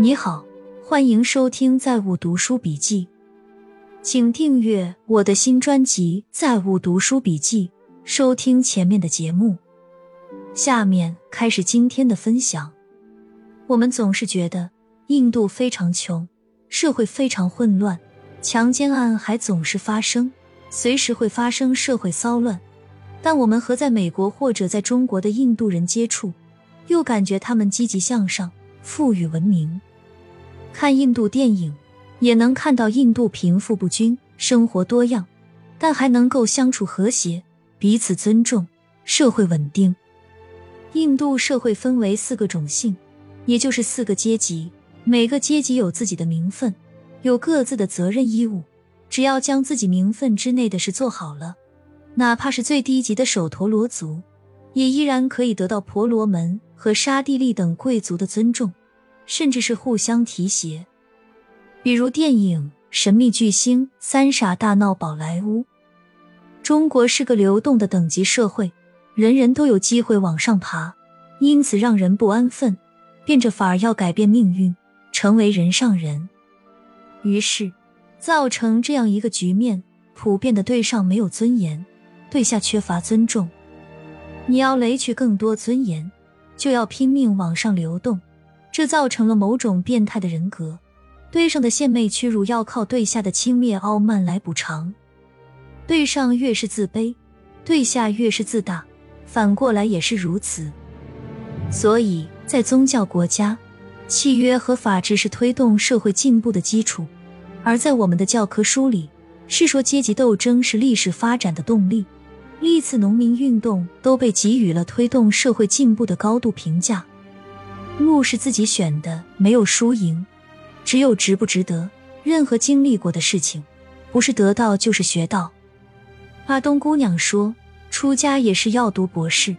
你好，欢迎收听《在物读书笔记》，请订阅我的新专辑《在物读书笔记》，收听前面的节目。下面开始今天的分享。我们总是觉得印度非常穷，社会非常混乱，强奸案还总是发生，随时会发生社会骚乱。但我们和在美国或者在中国的印度人接触，又感觉他们积极向上。富裕文明，看印度电影也能看到印度贫富不均，生活多样，但还能够相处和谐，彼此尊重，社会稳定。印度社会分为四个种姓，也就是四个阶级，每个阶级有自己的名分，有各自的责任义务。只要将自己名分之内的事做好了，哪怕是最低级的首陀罗族，也依然可以得到婆罗门。和沙地利等贵族的尊重，甚至是互相提携。比如电影《神秘巨星三傻大闹宝莱坞》。中国是个流动的等级社会，人人都有机会往上爬，因此让人不安分，变着法儿要改变命运，成为人上人。于是造成这样一个局面：普遍的对上没有尊严，对下缺乏尊重。你要垒取更多尊严。就要拼命往上流动，这造成了某种变态的人格。对上的献媚屈辱要靠对下的轻蔑傲慢来补偿。对上越是自卑，对下越是自大，反过来也是如此。所以在宗教国家，契约和法治是推动社会进步的基础；而在我们的教科书里，是说阶级斗争是历史发展的动力。历次农民运动都被给予了推动社会进步的高度评价。路是自己选的，没有输赢，只有值不值得。任何经历过的事情，不是得到就是学到。阿东姑娘说，出家也是要读博士，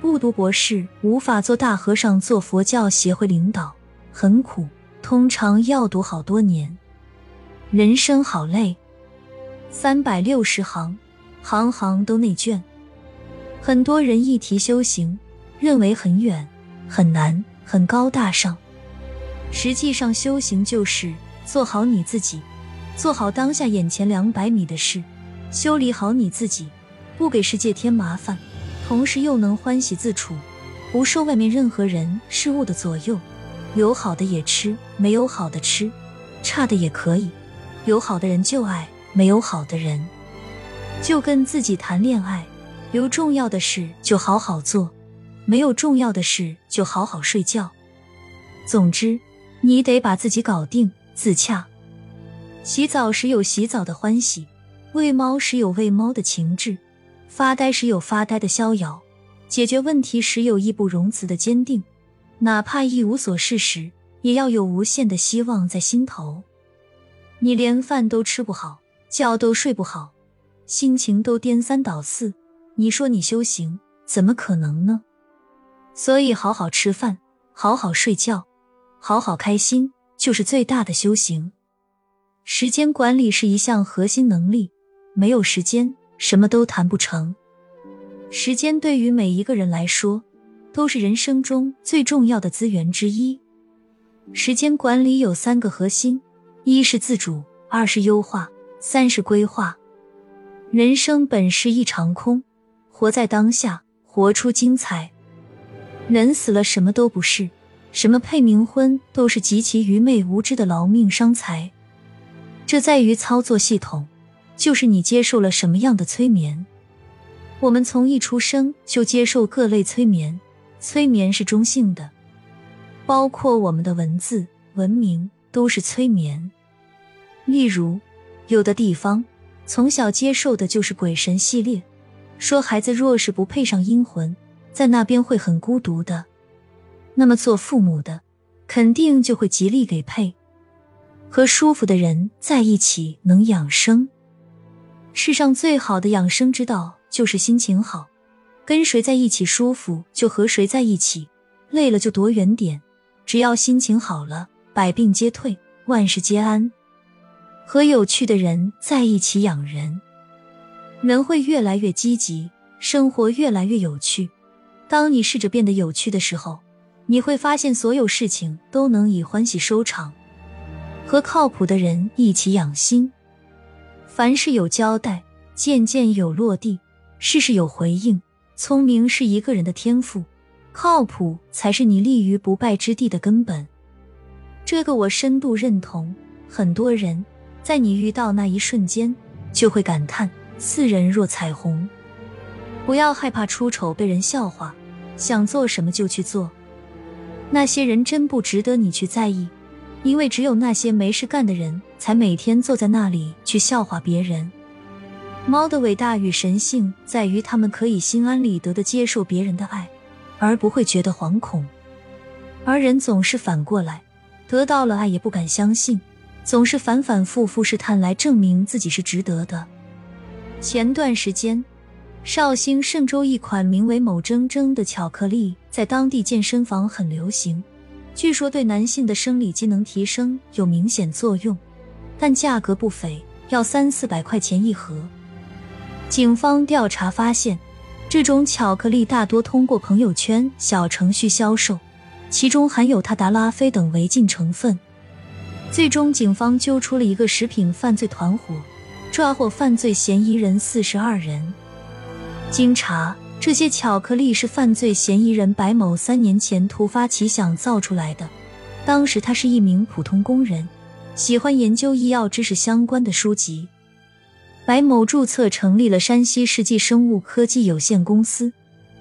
不读博士无法做大和尚，做佛教协会领导，很苦，通常要读好多年。人生好累，三百六十行。行行都内卷，很多人一提修行，认为很远、很难、很高大上。实际上，修行就是做好你自己，做好当下眼前两百米的事，修理好你自己，不给世界添麻烦，同时又能欢喜自处，不受外面任何人事物的左右。有好的也吃，没有好的吃，差的也可以。有好的人就爱，没有好的人。就跟自己谈恋爱，有重要的事就好好做，没有重要的事就好好睡觉。总之，你得把自己搞定，自洽。洗澡时有洗澡的欢喜，喂猫时有喂猫的情致，发呆时有发呆的逍遥，解决问题时有义不容辞的坚定，哪怕一无所事时，也要有无限的希望在心头。你连饭都吃不好，觉都睡不好。心情都颠三倒四，你说你修行怎么可能呢？所以好好吃饭，好好睡觉，好好开心，就是最大的修行。时间管理是一项核心能力，没有时间，什么都谈不成。时间对于每一个人来说，都是人生中最重要的资源之一。时间管理有三个核心：一是自主，二是优化，三是规划。人生本是一场空，活在当下，活出精彩。人死了，什么都不是，什么配冥婚都是极其愚昧无知的劳命伤财。这在于操作系统，就是你接受了什么样的催眠。我们从一出生就接受各类催眠，催眠是中性的，包括我们的文字、文明都是催眠。例如，有的地方。从小接受的就是鬼神系列，说孩子若是不配上阴魂，在那边会很孤独的。那么做父母的肯定就会极力给配，和舒服的人在一起能养生。世上最好的养生之道就是心情好，跟谁在一起舒服就和谁在一起，累了就躲远点。只要心情好了，百病皆退，万事皆安。和有趣的人在一起养人，人会越来越积极，生活越来越有趣。当你试着变得有趣的时候，你会发现所有事情都能以欢喜收场。和靠谱的人一起养心，凡事有交代，件件有落地，事事有回应。聪明是一个人的天赋，靠谱才是你立于不败之地的根本。这个我深度认同。很多人在你遇到那一瞬间，就会感叹似人若彩虹。不要害怕出丑被人笑话，想做什么就去做。那些人真不值得你去在意，因为只有那些没事干的人，才每天坐在那里去笑话别人。猫的伟大与神性在于，它们可以心安理得的接受别人的爱，而不会觉得惶恐。而人总是反过来，得到了爱也不敢相信，总是反反复复试探来证明自己是值得的。前段时间。绍兴嵊州一款名为“某铮铮”的巧克力在当地健身房很流行，据说对男性的生理机能提升有明显作用，但价格不菲，要三四百块钱一盒。警方调查发现，这种巧克力大多通过朋友圈小程序销售，其中含有他达拉非等违禁成分。最终，警方揪出了一个食品犯罪团伙，抓获犯罪嫌疑人四十二人。经查，这些巧克力是犯罪嫌疑人白某三年前突发奇想造出来的。当时他是一名普通工人，喜欢研究医药知识相关的书籍。白某注册成立了山西世纪生物科技有限公司，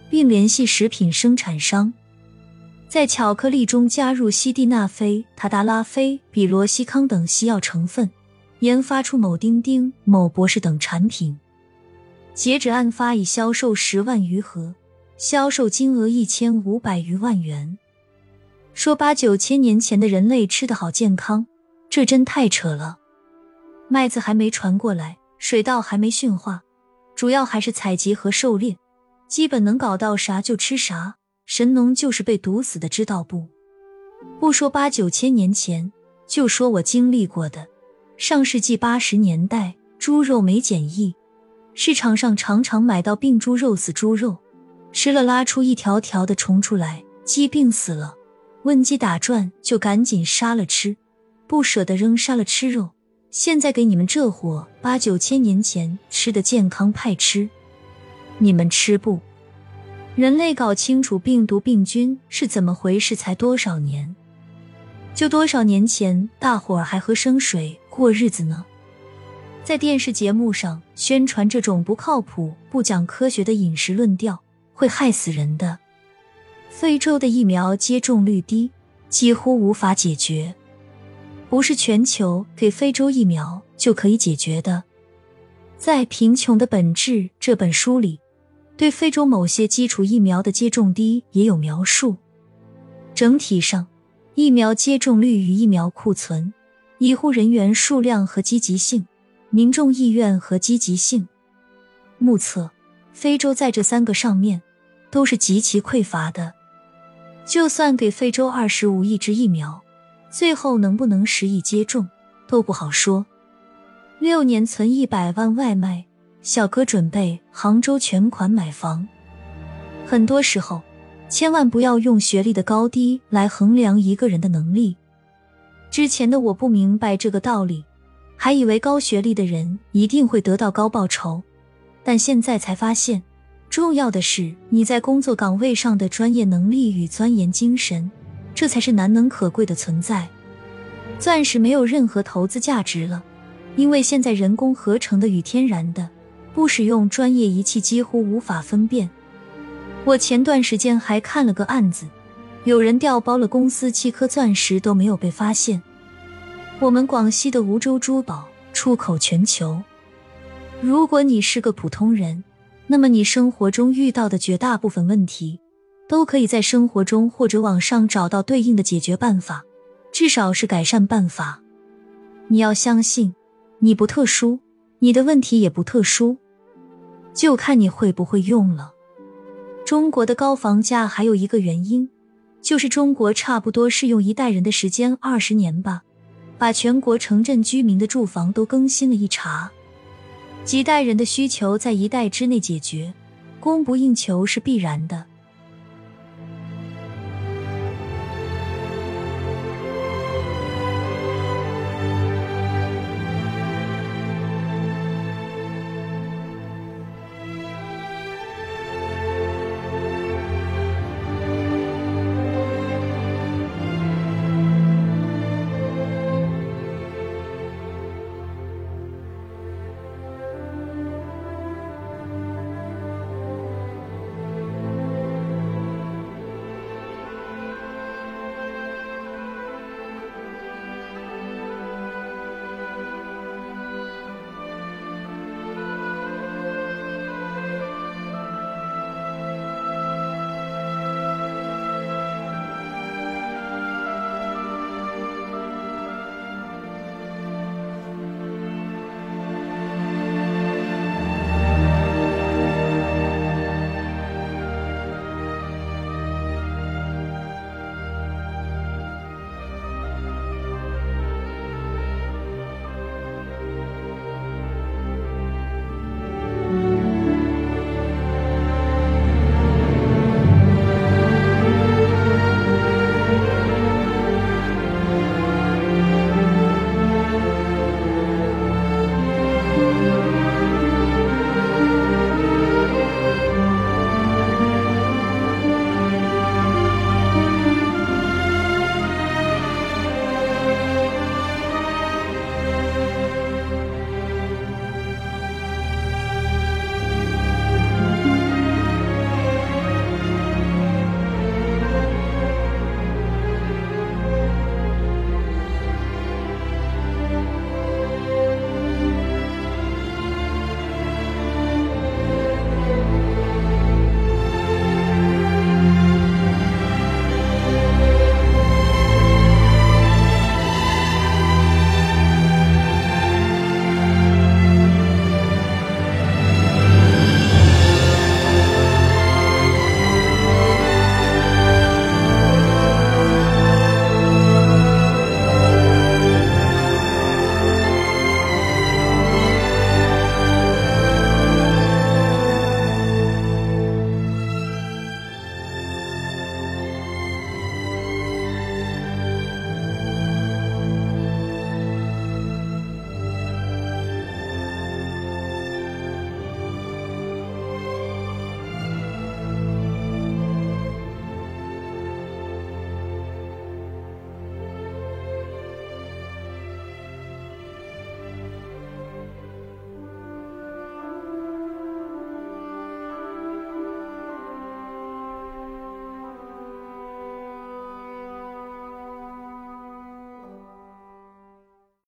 并联系食品生产商，在巧克力中加入西地那非、他达拉非、比罗西康等西药成分，研发出某丁丁、某博士等产品。截止案发，已销售十万余盒，销售金额一千五百余万元。说八九千年前的人类吃得好健康，这真太扯了。麦子还没传过来，水稻还没驯化，主要还是采集和狩猎，基本能搞到啥就吃啥。神农就是被毒死的，知道不？不说八九千年前，就说我经历过的，上世纪八十年代，猪肉没检疫。市场上常常买到病猪肉、死猪肉，吃了拉出一条条的虫出来，鸡病死了，问鸡打转就赶紧杀了吃，不舍得扔杀了吃肉。现在给你们这伙八九千年前吃的健康派吃，你们吃不？人类搞清楚病毒病菌是怎么回事才多少年？就多少年前，大伙儿还喝生水过日子呢？在电视节目上宣传这种不靠谱、不讲科学的饮食论调，会害死人的。非洲的疫苗接种率低，几乎无法解决。不是全球给非洲疫苗就可以解决的。在《贫穷的本质》这本书里，对非洲某些基础疫苗的接种低也有描述。整体上，疫苗接种率与疫苗库存、医护人员数量和积极性。民众意愿和积极性，目测非洲在这三个上面都是极其匮乏的。就算给非洲二十五亿支疫苗，最后能不能十亿接种都不好说。六年存一百万外卖，小哥准备杭州全款买房。很多时候，千万不要用学历的高低来衡量一个人的能力。之前的我不明白这个道理。还以为高学历的人一定会得到高报酬，但现在才发现，重要的是你在工作岗位上的专业能力与钻研精神，这才是难能可贵的存在。钻石没有任何投资价值了，因为现在人工合成的与天然的，不使用专业仪器几乎无法分辨。我前段时间还看了个案子，有人调包了公司七颗钻石都没有被发现。我们广西的梧州珠宝出口全球。如果你是个普通人，那么你生活中遇到的绝大部分问题，都可以在生活中或者网上找到对应的解决办法，至少是改善办法。你要相信，你不特殊，你的问题也不特殊，就看你会不会用了。中国的高房价还有一个原因，就是中国差不多是用一代人的时间，二十年吧。把全国城镇居民的住房都更新了一茬，几代人的需求在一代之内解决，供不应求是必然的。